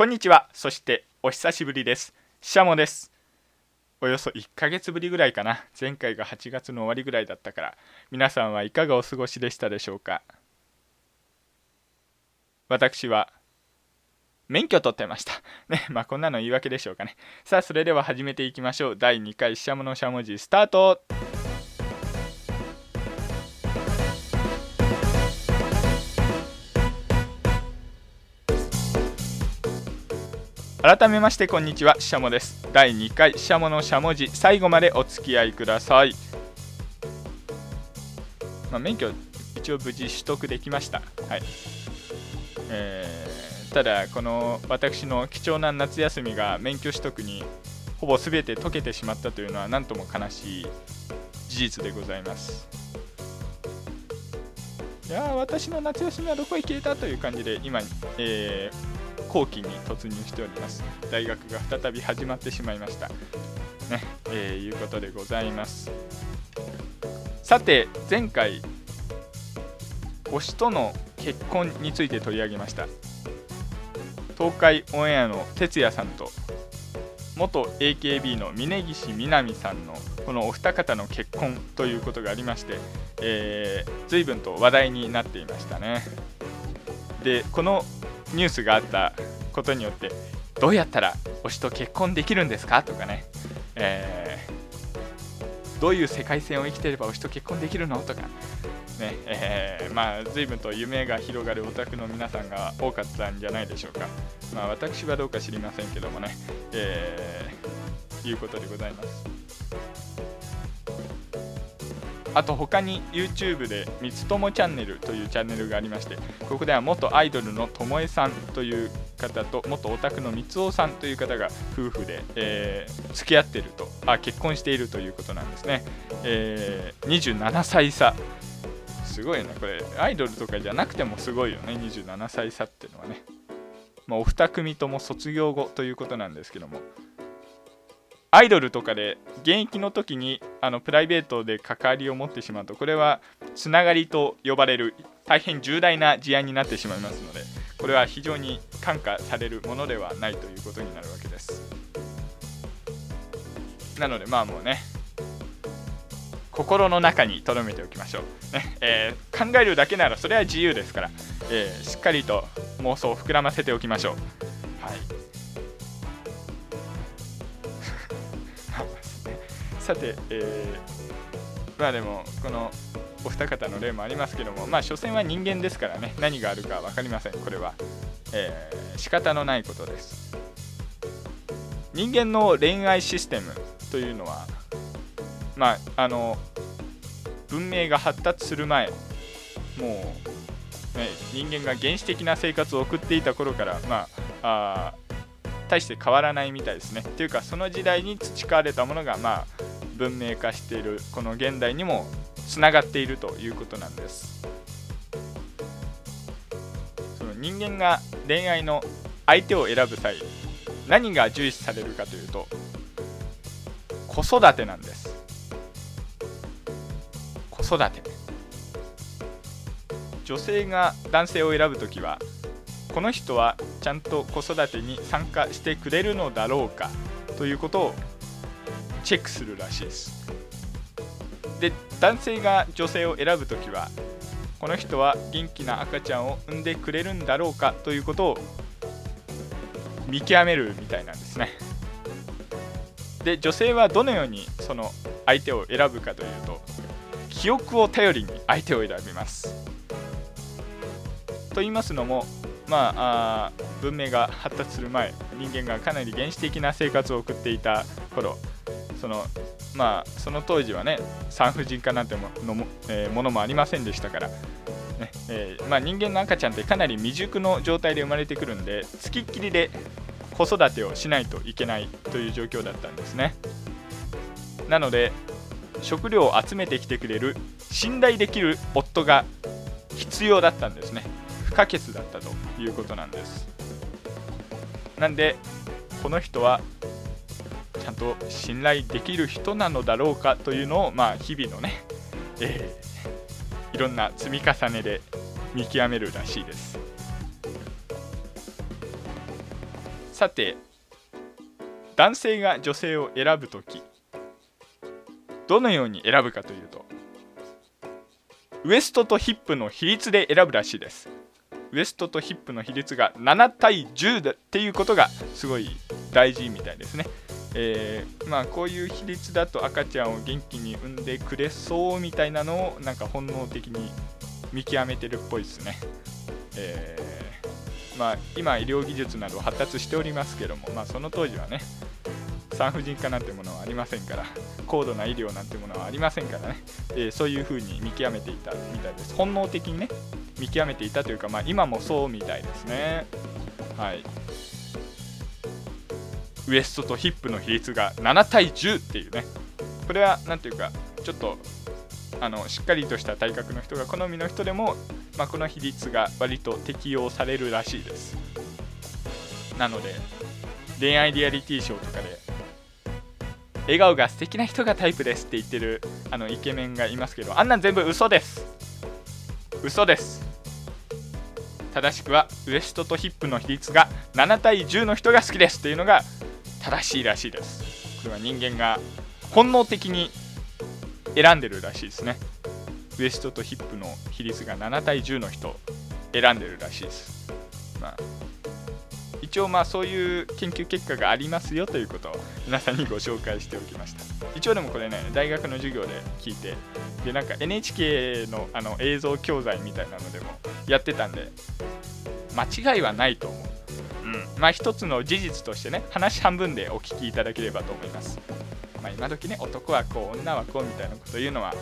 こんにちは。そしてお久しぶりです。シャモです。およそ1ヶ月ぶりぐらいかな。前回が8月の終わりぐらいだったから。皆さんはいかがお過ごしでしたでしょうか？私は免許取ってました。ね、まあこんなの言い訳でしょうかね。さあ、それでは始めていきましょう。第2回しゃものしゃもじスタート。改めましてこんにちは、しゃもです。第2回しゃものしゃもじ最後までお付き合いください。まあ、免許一応無事取得できました。はい。えーただこの私の貴重な夏休みが免許取得にほぼ全て解けてしまったというのは何とも悲しい事実でございますいや私の夏休みはどこへ消えたという感じで今、えー、後期に突入しております。大学が再び始まってしまいました。ねえー、いうことでございます。さて前回推しとの結婚について取り上げました。東海オンエアの哲也さんと元 AKB の峯岸みなみさんのこのお二方の結婚ということがありまして、えー、随分と話題になっていましたね。でこのニュースがあったことによってどうやったら推しと結婚できるんですか？とかね、えー、どういう世界線を生きてれば推しと結婚できるの？とか。ねえー、まあ随分と夢が広がるオタクの皆さんが多かったんじゃないでしょうか。まあ私はどうか知りませんけどもね、えー、いうことでございます。あと他に YouTube で「みつともチャンネル」というチャンネルがありましてここでは元アイドルのともえさんという方と元オタクのみつおさんという方が夫婦で、えー、付き合っているとあ結婚しているということなんですね、えー、27歳差。すごいね。これアイドルとかじゃなくてもすごいよね。27歳差っていうのはね。まあ、お二組とも卒業後ということなんですけども。アイドルとかで現役の時にあのプライベートで関わりを持ってしまうとこれはつながりと呼ばれる大変重大な事案になってしまいますのでこれは非常に感化されるものではないということになるわけです。なのでまあもうね心の中に留めておきましょう、ねえー、考えるだけならそれは自由ですから、えー、しっかりと妄想を膨らませておきましょう。はい。さて、えー、まあでもこのお二方の例もありますけどもまあ所詮は人間ですからね何があるか分かりません。これは、えー、仕方のないことです。人間の恋愛システムというのはまああの文明が発達する前もう、ね、人間が原始的な生活を送っていた頃からまああ大して変わらないみたいですね。っていうかその時代に培われたものがまあ文明化しているこの現代にもつながっているということなんです。その人間が恋愛の相手を選ぶ際何が重視されるかというと子育てなんです。子育て。女性が男性を選ぶ時はこの人はちゃんと子育てに参加してくれるのだろうかということをチェックするらしいですで男性が女性を選ぶ時はこの人は元気な赤ちゃんを産んでくれるんだろうかということを見極めるみたいなんですねで女性はどのようにその相手を選ぶかというと記憶を頼りに相手を選びます。と言いますのも、まあ、あ文明が発達する前人間がかなり原始的な生活を送っていた頃そのまあその当時はね産婦人科なんてものも,、えー、ものもありませんでしたから、ねえー、まあ、人間の赤ちゃんってかなり未熟の状態で生まれてくるんでつきっきりで子育てをしないといけないという状況だったんですね。なので食料を集めてきてくれる信頼できる夫が必要だったんですね。不可欠だったということなんです。なんでこの人はゃんと信頼できる人なのだろうかというのをまあ日々のね、えー、いろんな積み重ねで見極めるらしいです。さて男性が女性を選ぶ時どのように選ぶかというとウエストとヒップの比率で選ぶらしいです。ウエストとヒップの比率が7対10だっていうことがすごい大事みたいですね。えー、まあこういう比率だと赤ちゃんを元気に産んでくれそうみたいなのをなんか本能的に見極めてるっぽいですね、えー、まあ、今医療技術など発達しておりますけども、まあ、その当時はね産婦人科なんてものはありませんから高度な医療なんてものはありませんからね、えー、そういうふうに見極めていたみたいです。本能的にね見極めていたというか、まあ、今もそうみたいですね。はい。ウエストとヒップの比率が7対10っていうね。これは何ていうかちょっとあのしっかりとした体格の人が好みの人でも、まあ、この比率が割と適用されるらしいです。なので恋愛リアリティショーとかで笑顔が素敵な人がタイプですって言ってるあのイケメンがいますけどあんなん全部嘘です。嘘です。正しくはウエストとヒップの比率が7対10の人が好きですっていうのが正しいらしいです。これは人間が本能的に選んでるらしいですね。ウエストとヒップの比率が7対10の人選んでるらしいです、まあ、一応まあそういう研究結果がありますよということを皆さんにご紹介しておきました。一応でもこれね大学の授業で聞いてでなんか NHK のあの映像教材みたいなのでもやってたんで間違いはないと思う。まあ一つの事実としてね話半分でお聞きいただければと思います、まあ、今時ね男はこう女はこうみたいなこと言うのは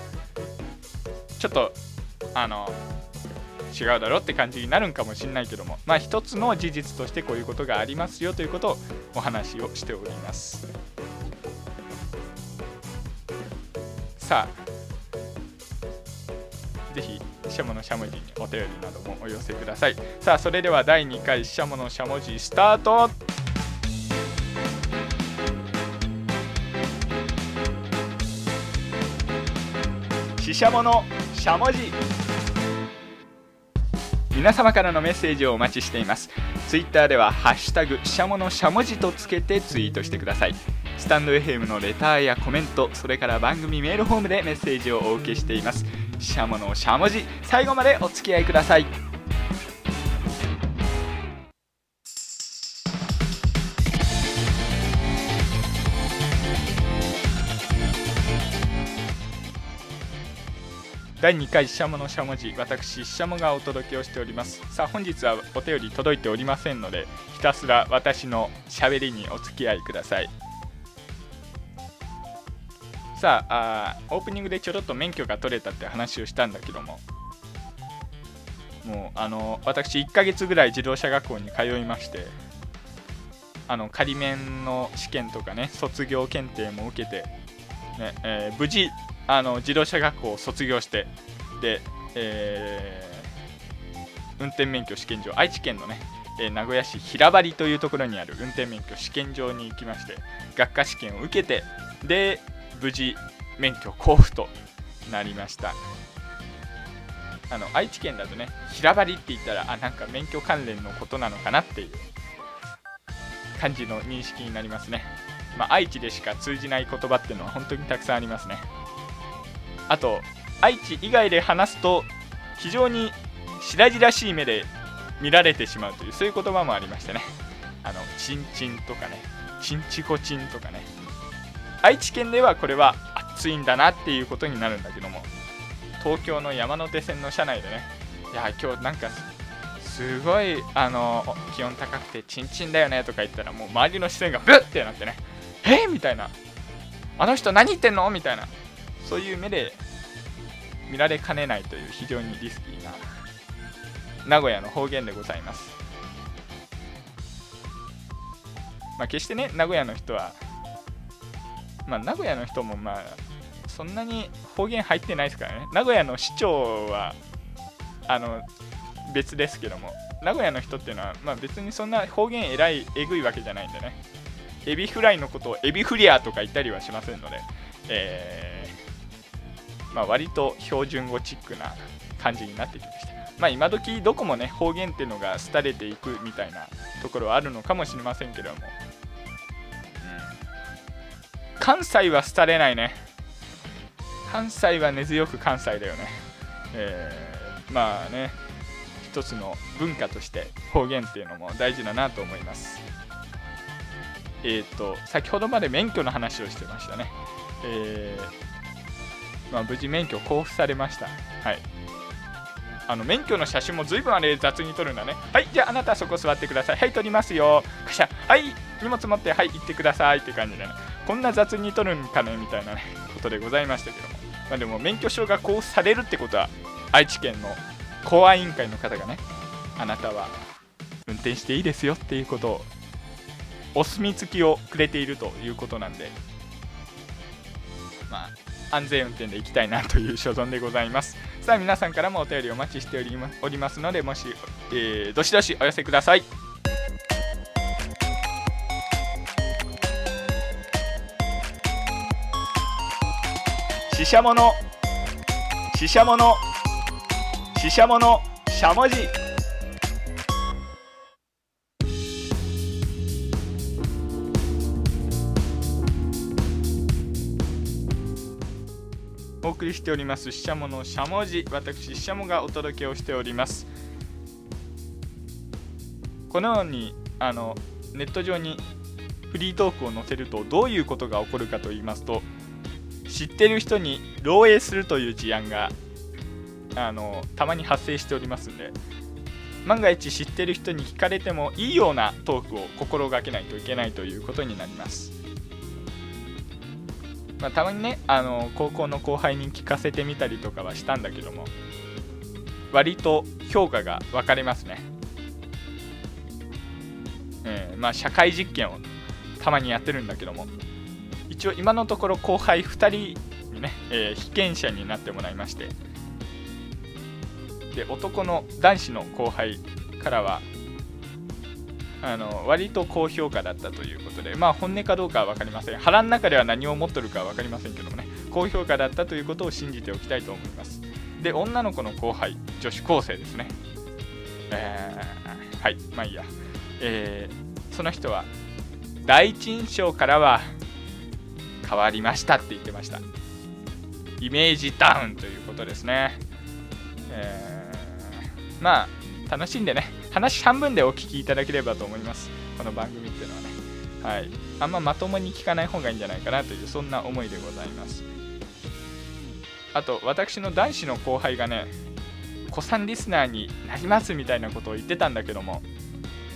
ちょっとあの違うだろって感じになるんかもしれないけどもまあ一つの事実としてこういうことがありますよということをお話をしております。さあぜひしゃものしゃもじにお便りなどもお寄せください。さあそれでは第2回しゃものしゃもじスタート。ししゃものしゃもじ皆様からのメッセージをお待ちしています。ツイッターでは「ハッシュタグしゃものしゃもじ」とつけてツイートしてください。スタンド FM のレターやコメントそれから番組メールフォームでメッセージをお受けしています。しゃものしゃもじ最後までお付き合いください。第2回しゃものしゃもじ私しゃもがお届けをしております。さあ本日はお便り届いておりませんのでひたすら私のしゃべりにお付き合いください。さああオープニングでちょろっと免許が取れたって話をしたんだけども。もうあの私1ヶ月ぐらい自動車学校に通いましてあの仮免の試験とかね卒業検定も受けて、ねえー、無事あの自動車学校を卒業してで、えー、運転免許試験場愛知県のね、え、名古屋市平張というところにある運転免許試験場に行きまして学科試験を受けてで無事免許交付となりました。あの愛知県だとね平張りって言ったらあなんか免許関連のことなのかなっていう感じの認識になりますね、まあ、愛知でしか通じない言葉っていうのは本当にたくさんありますね。あと愛知以外で話すと非常に白々しい目で見られてしまうというそういう言葉もありましてね。あのチンチンとかねチンチコチンとかね。愛知県ではこれは暑いんだなっていうことになるんだけども東京の山手線の車内でねいや今日なんかすごいあの気温高くてチンチンだよねとか言ったらもう周りの視線がブッってなってねえー、みたいな。あの人何言ってんのみたいな。そういう目で見られかねないという非常にリスキーな名古屋の方言でございます。まあ決してね名古屋の人はまあ、名古屋の人もまあそんなに方言入ってないですからね。名古屋の市長はあの別ですけども。名古屋の人っていうのは、まあ、別にそんな方言えらいえぐいわけじゃないんでね。エビフライのことをエビフリアとか言ったりはしませんので、えー、まあ、割と標準語チックな感じになってきました。まあ今時どこもね方言っていうのが廃れていくみたいなところはあるのかもしれませんけども、関西は廃れないね。関西は根強く関西だよね。えー、まあね一つの文化として方言っていうのも大事だなと思います。えっ、ー、と先ほどまで免許の話をしてましたね。えー、まあ、無事免許交付されました。はい。あの免許の写真も随分あれ雑に撮るんだね。はいじゃああなたそこ座ってください。はい撮りますよ。カシャ。はい荷物持ってはい行ってくださいって感じでね。こんな雑に撮るんかねみたいな、ね、ことでございましたけども、まあ、でも免許証が交付されるってことは愛知県の公安委員会の方がねあなたは運転していいですよっていうことをお墨付きをくれているということなんでまあ安全運転で行きたいなという所存でございます。さあ皆さんからもお便りお待ちしておりますのでもし、えー、どしどしお寄せください。ししゃもの。ししゃもの。ししゃもの。しゃもじ。お送りしております。ししゃもの。しゃもじ。私ししゃもがお届けをしております。このようにあのネット上にフリートークを載せるとどういうことが起こるかと言いますと知ってる人に漏洩するという事案があのたまに発生しておりますんで万が一知ってる人に聞かれてもいいようなトークを心がけないといけないということになります。まあ、たまにねあの高校の後輩に聞かせてみたりとかはしたんだけども割と評価が分かれますね、えー、まあ社会実験をたまにやってるんだけども。一応今のところ後輩2人にね、えー、被験者になってもらいまして。で男の男子の後輩からはあの割と高評価だったということで、まあ、本音かどうかは分かりません。腹の中では何を持っとるかは分かりませんけどもね高評価だったということを信じておきたいと思います。で女の子の後輩女子高生ですね。えー、はいまあいいや、えー、その人は第一印象からは変わりましたって言ってました。イメージダウンということですね、えー、まあ楽しんでね。話半分でお聞きいただければと思います。この番組っていうのはね。はい。あんままともに聞かない方がいいんじゃないかなというそんな思いでございます。あと私の男子の後輩がね子さんリスナーになりますみたいなことを言ってたんだけども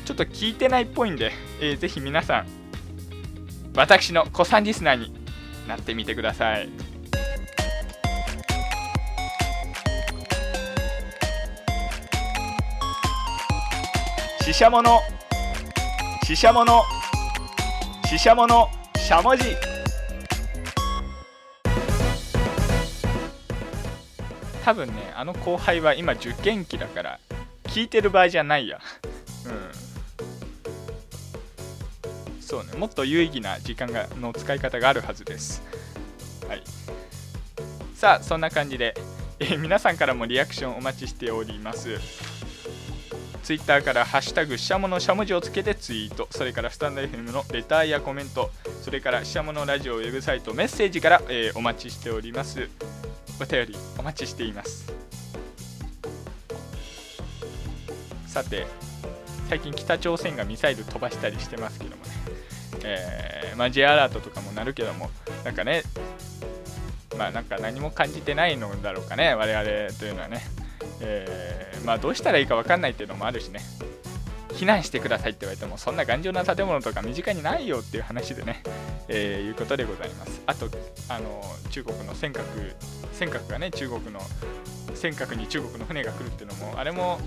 ちょっと聞いてないっぽいんで、えー、ぜひ皆さん私の子さんリスナーになってみてください。ししゃもの。ししゃもの。ししゃもの。しゃもじ。多分ねあの後輩は今受験期だから聞いてる場合じゃないやうん。そうね。もっと有意義な時間がの使い方があるはずです。はい。さあそんな感じで、えー、皆さんからもリアクションお待ちしております。ツイッターから「ハッシュタグしゃものしゃもじ」をつけてツイート。それからスタンド FM のレターやコメント。それからしゃものラジオウェブサイトメッセージから、えー、お待ちしております。お便りお待ちしています。さて最近北朝鮮がミサイル飛ばしたりしてますけども、えー、まあ、J アラートとかもなるけどもなんかねまあなんか何も感じてないのだろうかね我々というのはね。えー、まあどうしたらいいか分かんないっていうのもあるしね。避難してくださいって言われてもそんな頑丈な建物とか身近にないよっていう話でね、えー、いうことでございます。あとあの中国の尖閣尖閣がね中国の尖閣に中国の船が来るっていうのもあれも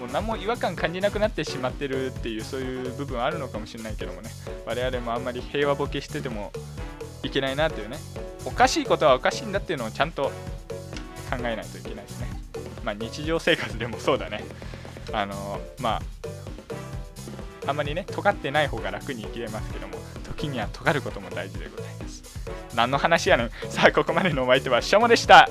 もう何も違和感感じなくなってしまってるっていうそういう部分あるのかもしれないけどもね。我々もあんまり平和ボケしててもいけないなっていうね。おかしいことはおかしいんだっていうのをちゃんと考えないといけないですね。まあ、日常生活でもそうだね。あのまああんまりね尖ってない方が楽に生きれますけども時には尖ることも大事でございます。何の話やねん。さあここまでのお相手はしょもでした。